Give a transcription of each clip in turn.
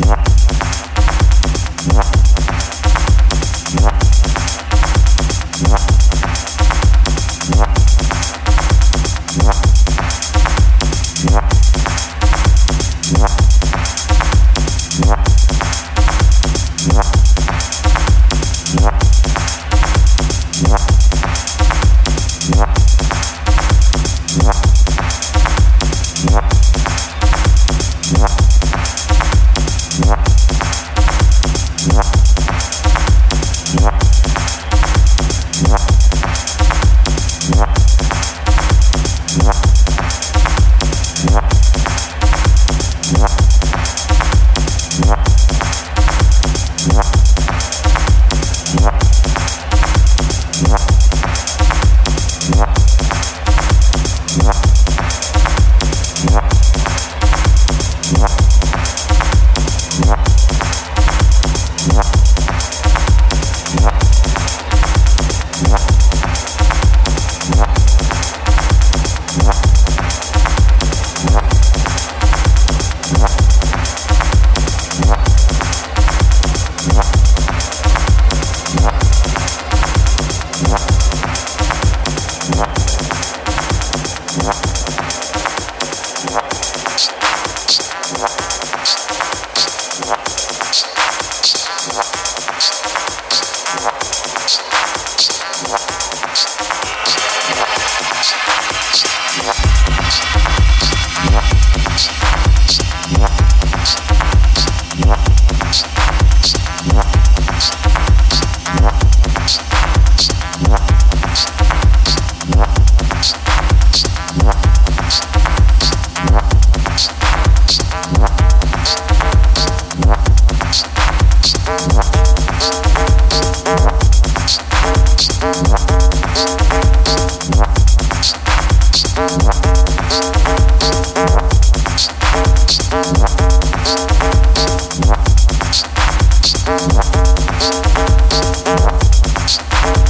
Bye.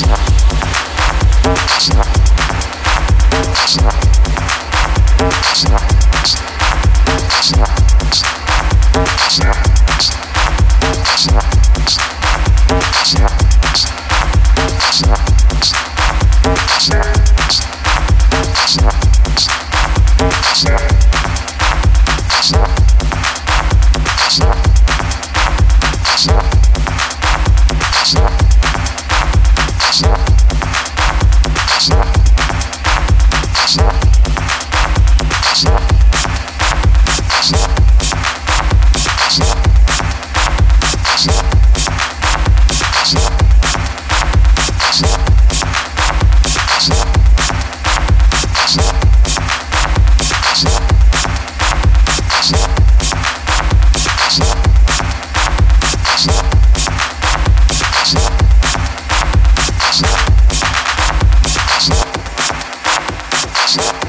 Yeah. Podcast.